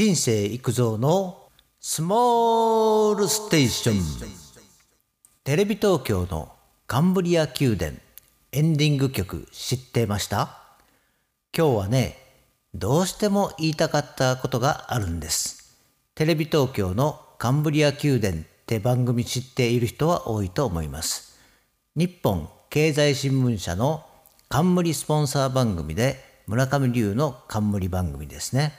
人生育造のスモールステーション。テレビ東京のカンブリア宮殿。エンディング曲知ってました？今日はねどうしても言いたかったことがあるんです。テレビ東京のカンブリア宮殿って番組知っている人は多いと思います。日本経済新聞社の冠スポンサー番組で村上龍の冠番組ですね。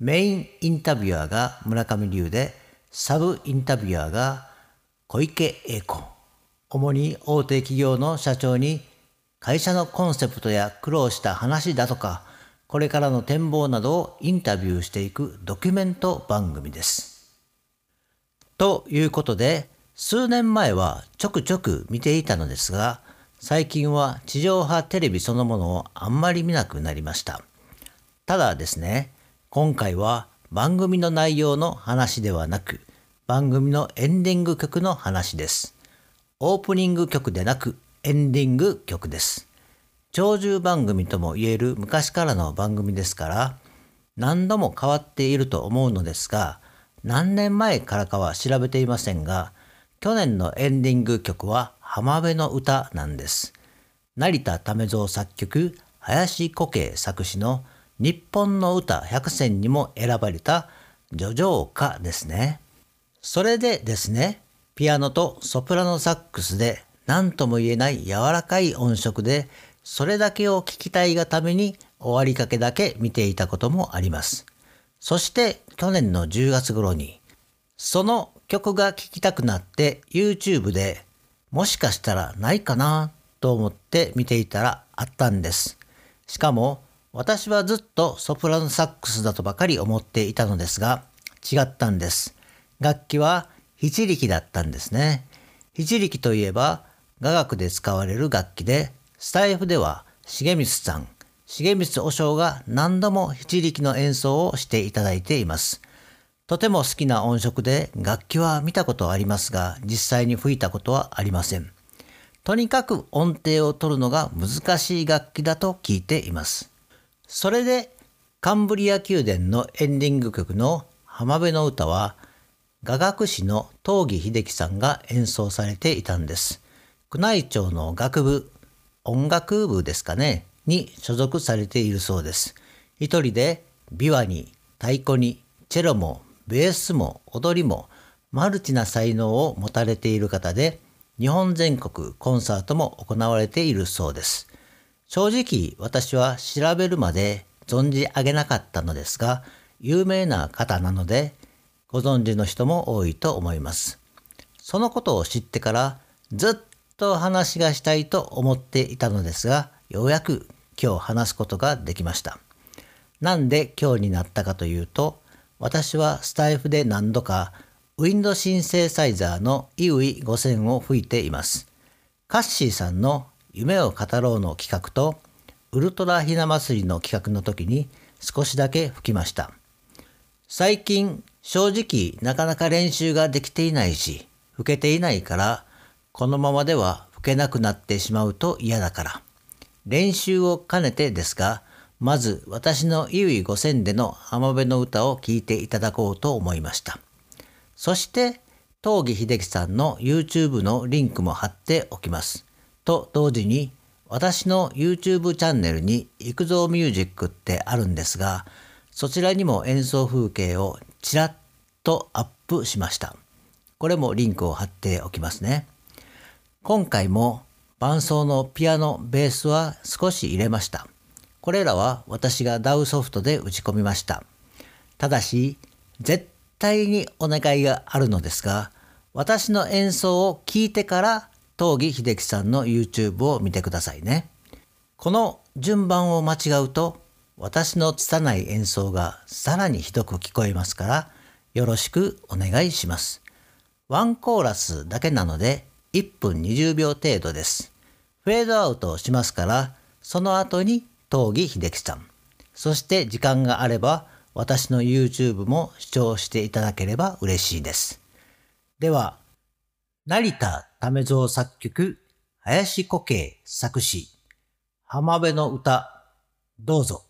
メインインタビュアーが村上龍で、サブインタビュアーが小池栄子。主に大手企業の社長に会社のコンセプトや苦労した話だとか、これからの展望などをインタビューしていくドキュメント番組です。ということで、数年前はちょくちょく見ていたのですが、最近は地上波テレビそのものをあんまり見なくなりました。ただですね、今回は番組の内容の話ではなく、番組のエンディング曲の話です。オープニング曲でなくエンディング曲です。長寿番組とも言える昔からの番組ですから、何度も変わっていると思うのですが、何年前からかは調べていませんが、去年のエンディング曲は浜辺の歌なんです。成田為蔵作曲、林古慶作詞の日本の歌100選にも選ばれた叙情歌ですね。それでですね、ピアノとソプラノサックスで何とも言えない柔らかい音色でそれだけを聞きたいがために終わりかけだけ見ていたこともあります。そして去年の10月頃にその曲が聴きたくなって YouTube でもしかしたらないかなと思って見ていたらあったんです。しかも私はずっとソプラノサックスだとばかり思っていたのですが違ったんです。楽器は非力だったんですね。非力といえば雅楽で使われる楽器でスタイフでは重光さん、重光和尚が何度も非力の演奏をしていただいています。とても好きな音色で楽器は見たことありますが実際に吹いたことはありません。とにかく音程を取るのが難しい楽器だと聞いています。それでカンブリア宮殿のエンディング曲の浜辺の歌は雅楽師の東儀秀樹さんが演奏されていたんです。宮内庁の楽部、音楽部ですかね、に所属されているそうです。一人で琵琶に太鼓にチェロもベースも踊りもマルチな才能を持たれている方で日本全国コンサートも行われているそうです。正直私は調べるまで存じ上げなかったのですが有名な方なのでご存知の人も多いと思います。そのことを知ってからずっと話がしたいと思っていたのですがようやく今日話すことができました。なんで今日になったかというと私はスタイフで何度かウィンドシンセサイザーのイウイ5000を吹いています。カッシーさんの夢を語ろうの企画とウルトラひな祭りの企画の時に少しだけ吹きました。最近正直なかなか練習ができていないし吹けていないからこのままでは吹けなくなってしまうと嫌だから練習を兼ねてですがまず私のイウイ5000での浜辺の歌を聴いていただこうと思いました。そして東儀秀樹さんの YouTube のリンクも貼っておきます。と同時に私の YouTube チャンネルに育造ミュージックってあるんですがそちらにも演奏風景をちらっとアップしました。これもリンクを貼っておきますね。今回も伴奏のピアノ、ベースは少し入れました。これらは私が DAW ソフトで打ち込みました。ただし、絶対にお願いがあるのですが、私の演奏を聞いてから東儀秀樹さんの YouTube を見てくださいね。この順番を間違うと、私の拙い演奏がさらにひどく聞こえますから、よろしくお願いします。ワンコーラスだけなので1分20秒程度です。フェードアウトをしますから、その後に東儀秀樹さん。そして時間があれば私の YouTube も視聴していただければ嬉しいです。では、成田為蔵作曲、林古慶作詞、浜辺の歌、どうぞ。